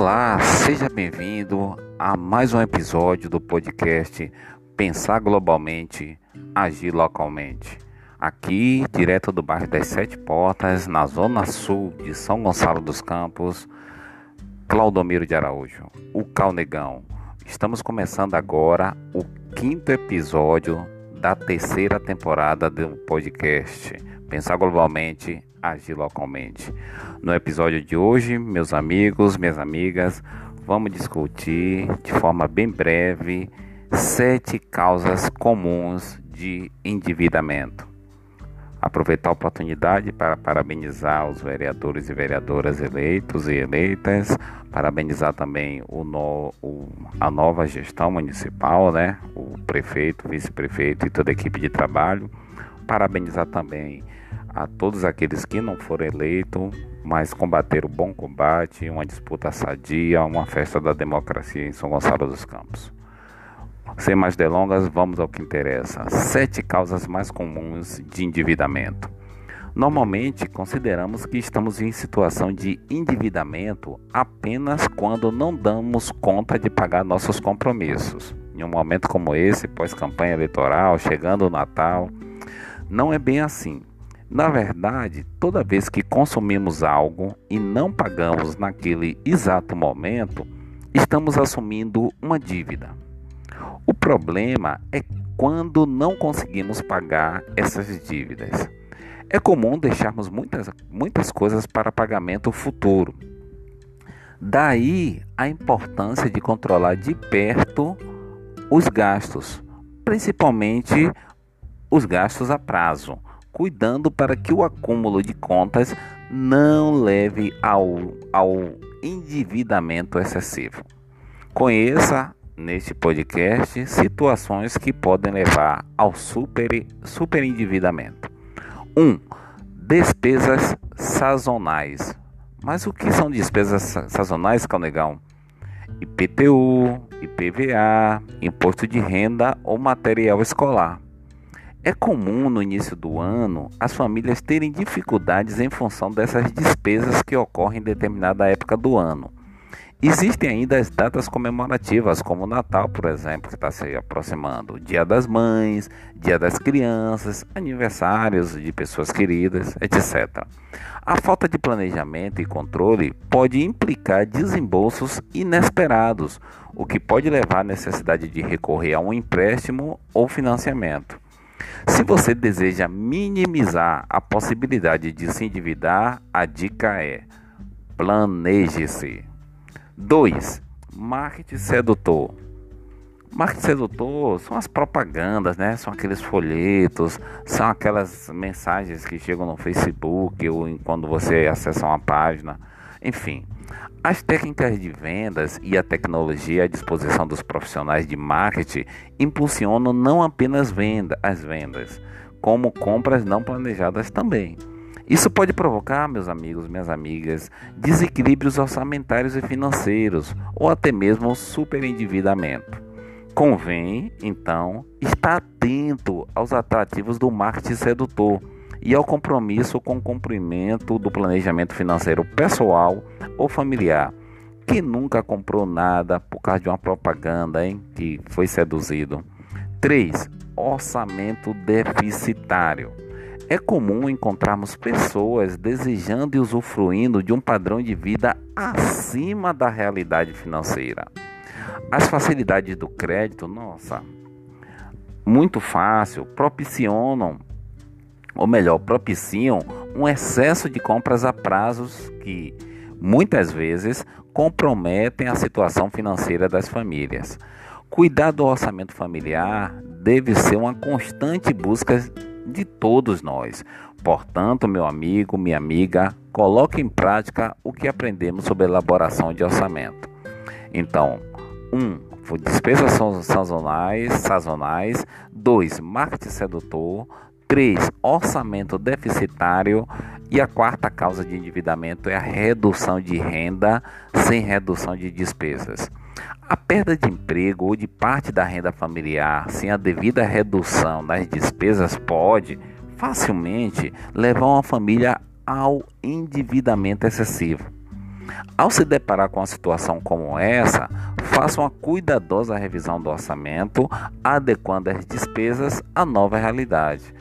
Olá, seja bem-vindo a mais um episódio do podcast Pensar Globalmente, Agir Localmente. Aqui, direto do bairro das Sete Portas, na zona sul de São Gonçalo dos Campos, Claudomiro de Araújo, o Calnegão. Estamos começando agora o quinto episódio da terceira temporada do podcast Pensar Globalmente, Agir Localmente. No episódio de hoje, meus amigos, minhas amigas, vamos discutir de forma bem breve sete causas comuns de endividamento. Aproveitar a oportunidade para parabenizar os vereadores e vereadoras eleitos e eleitas, parabenizar também o no, o, a nova gestão municipal, né? o prefeito, vice-prefeito e toda a equipe de trabalho, parabenizar também a todos aqueles que não foram eleitos, mas combateram o bom combate, uma disputa sadia, uma festa da democracia em São Gonçalo dos Campos. Sem mais delongas, vamos ao que interessa. Sete causas mais comuns de endividamento. Normalmente, consideramos que estamos em situação de endividamento apenas quando não damos conta de pagar nossos compromissos. Em um momento como esse, pós-campanha eleitoral, chegando o Natal, não é bem assim. Na verdade, toda vez que consumimos algo e não pagamos naquele exato momento, estamos assumindo uma dívida. O problema é quando não conseguimos pagar essas dívidas. É comum deixarmos muitas, muitas coisas para pagamento futuro. Daí a importância de controlar de perto os gastos, principalmente os gastos a prazo cuidando para que o acúmulo de contas não leve ao, ao endividamento excessivo. Conheça neste podcast situações que podem levar ao super, super endividamento. 1. Um, despesas sazonais. Mas o que são despesas sazonais, Calnegão? IPTU, IPVA, imposto de renda ou material escolar. É comum no início do ano as famílias terem dificuldades em função dessas despesas que ocorrem em determinada época do ano. Existem ainda as datas comemorativas, como o Natal, por exemplo, que está se aproximando, Dia das Mães, Dia das Crianças, aniversários de pessoas queridas, etc. A falta de planejamento e controle pode implicar desembolsos inesperados, o que pode levar à necessidade de recorrer a um empréstimo ou financiamento. Se você deseja minimizar a possibilidade de se endividar, a dica é: planeje-se. 2. Marketing sedutor. Marketing sedutor são as propagandas, né? São aqueles folhetos, são aquelas mensagens que chegam no Facebook ou quando você acessa uma página. Enfim, as técnicas de vendas e a tecnologia à disposição dos profissionais de marketing impulsionam não apenas venda, as vendas, como compras não planejadas também. Isso pode provocar, meus amigos, minhas amigas, desequilíbrios orçamentários e financeiros ou até mesmo superendividamento. Convém, então, estar atento aos atrativos do marketing sedutor e ao compromisso com o cumprimento do planejamento financeiro pessoal ou familiar. Quem nunca comprou nada por causa de uma propaganda, hein, que foi seduzido? 3. Orçamento deficitário. É comum encontrarmos pessoas desejando e usufruindo de um padrão de vida acima da realidade financeira. As facilidades do crédito, nossa, muito fácil, propiciam ou melhor, propiciam um excesso de compras a prazos que muitas vezes comprometem a situação financeira das famílias. Cuidar do orçamento familiar deve ser uma constante busca de todos nós. Portanto, meu amigo, minha amiga, coloque em prática o que aprendemos sobre elaboração de orçamento. Então, 1. Um, despesas sazonais, sazonais. 2. Marketing sedutor. 3. Orçamento deficitário. E a quarta causa de endividamento é a redução de renda sem redução de despesas. A perda de emprego ou de parte da renda familiar sem a devida redução das despesas pode facilmente levar uma família ao endividamento excessivo. Ao se deparar com uma situação como essa, faça uma cuidadosa revisão do orçamento, adequando as despesas à nova realidade.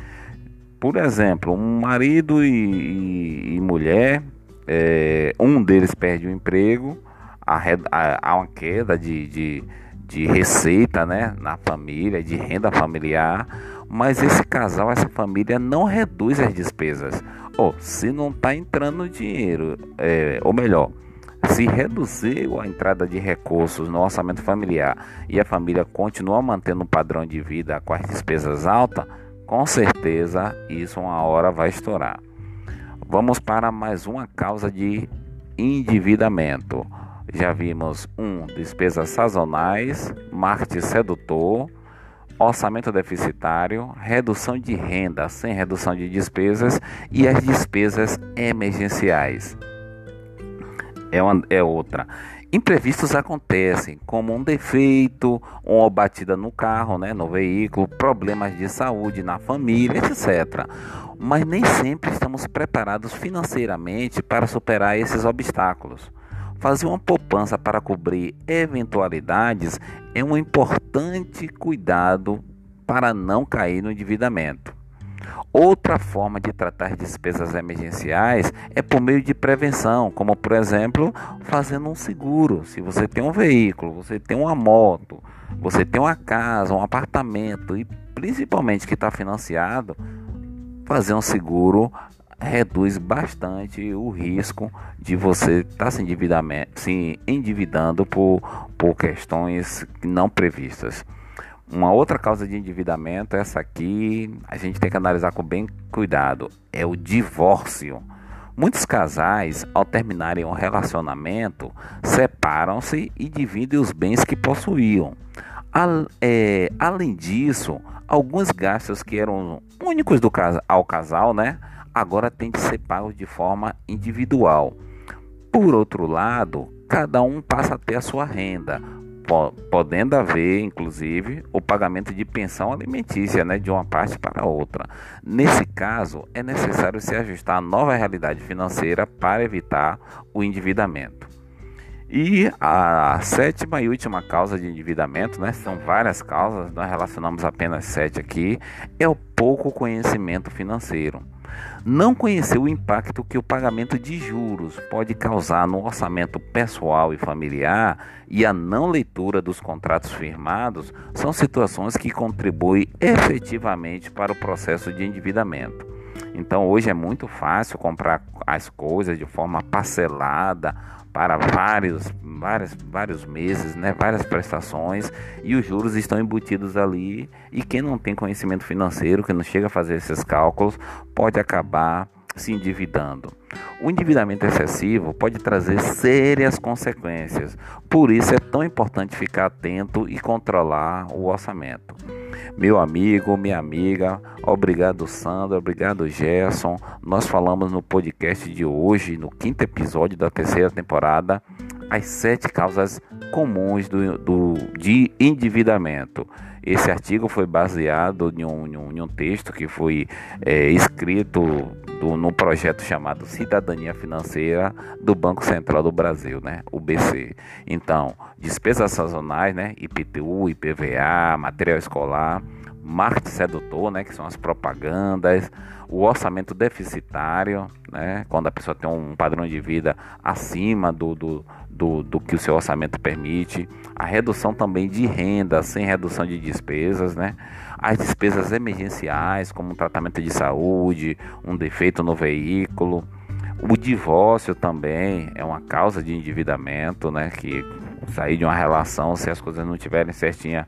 Por exemplo, um marido e, e, e mulher, é, um deles perde o emprego, há uma queda de, de, de receita né, na família, de renda familiar, mas esse casal, essa família não reduz as despesas. Ou se não está entrando dinheiro, é, ou melhor, se reduzir a entrada de recursos no orçamento familiar e a família continua mantendo um padrão de vida com as despesas altas, com certeza isso uma hora vai estourar. Vamos para mais uma causa de endividamento. Já vimos um despesas sazonais, marketing sedutor, orçamento deficitário, redução de renda sem redução de despesas e as despesas emergenciais. É, uma, é outra. Imprevistos acontecem, como um defeito, uma batida no carro, né, no veículo, problemas de saúde na família, etc. Mas nem sempre estamos preparados financeiramente para superar esses obstáculos. Fazer uma poupança para cobrir eventualidades é um importante cuidado para não cair no endividamento. Outra forma de tratar despesas emergenciais é por meio de prevenção, como por exemplo, fazendo um seguro. Se você tem um veículo, você tem uma moto, você tem uma casa, um apartamento e principalmente que está financiado, fazer um seguro reduz bastante o risco de você estar tá se, se endividando por, por questões não previstas. Uma outra causa de endividamento, essa aqui, a gente tem que analisar com bem cuidado, é o divórcio. Muitos casais, ao terminarem um relacionamento, separam-se e dividem os bens que possuíam. É, além disso, alguns gastos que eram únicos do, ao casal, né? agora tem de ser pago de forma individual. Por outro lado, cada um passa a ter a sua renda, podendo haver, inclusive, o pagamento de pensão alimentícia né, de uma parte para outra. Nesse caso, é necessário se ajustar à nova realidade financeira para evitar o endividamento. E a sétima e última causa de endividamento, né, são várias causas, nós relacionamos apenas sete aqui, é o pouco conhecimento financeiro. Não conhecer o impacto que o pagamento de juros pode causar no orçamento pessoal e familiar e a não leitura dos contratos firmados são situações que contribuem efetivamente para o processo de endividamento. Então hoje é muito fácil comprar as coisas de forma parcelada para vários, vários, vários meses, né, várias prestações e os juros estão embutidos ali e quem não tem conhecimento financeiro, que não chega a fazer esses cálculos, pode acabar se endividando. O endividamento excessivo pode trazer sérias consequências, por isso é tão importante ficar atento e controlar o orçamento. Meu amigo, minha amiga, obrigado Sandra, obrigado Gerson. Nós falamos no podcast de hoje, no quinto episódio da terceira temporada, as sete causas comuns do, do de endividamento. Esse artigo foi baseado em um, em um, em um texto que foi é, escrito do, no projeto chamado Cidadania Financeira do Banco Central do Brasil, né? o BC. Então, despesas sazonais, né? IPTU, IPVA, material escolar, marketing sedutor, né? que são as propagandas, o orçamento deficitário, né? quando a pessoa tem um padrão de vida acima do, do, do, do que o seu orçamento permite, a redução também de renda sem redução de despesas, né? as despesas emergenciais, como um tratamento de saúde, um defeito no veículo. O divórcio também é uma causa de endividamento, né? Que sair de uma relação, se as coisas não estiverem certinha,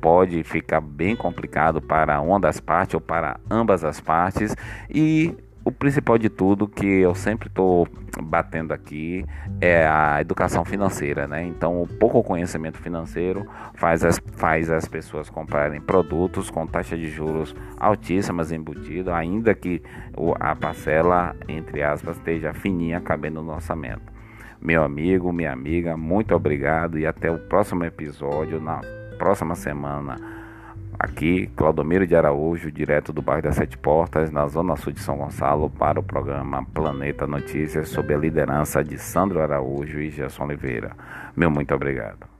pode ficar bem complicado para uma das partes ou para ambas as partes. E o principal de tudo que eu sempre estou batendo aqui é a educação financeira, né? Então, o pouco conhecimento financeiro faz as, faz as pessoas comprarem produtos com taxa de juros altíssimas embutido, ainda que a parcela, entre aspas, esteja fininha cabendo no orçamento. Meu amigo, minha amiga, muito obrigado e até o próximo episódio na próxima semana. Aqui, Claudomiro de Araújo, direto do bairro das Sete Portas, na zona sul de São Gonçalo, para o programa Planeta Notícias, sob a liderança de Sandro Araújo e Gerson Oliveira. Meu muito obrigado.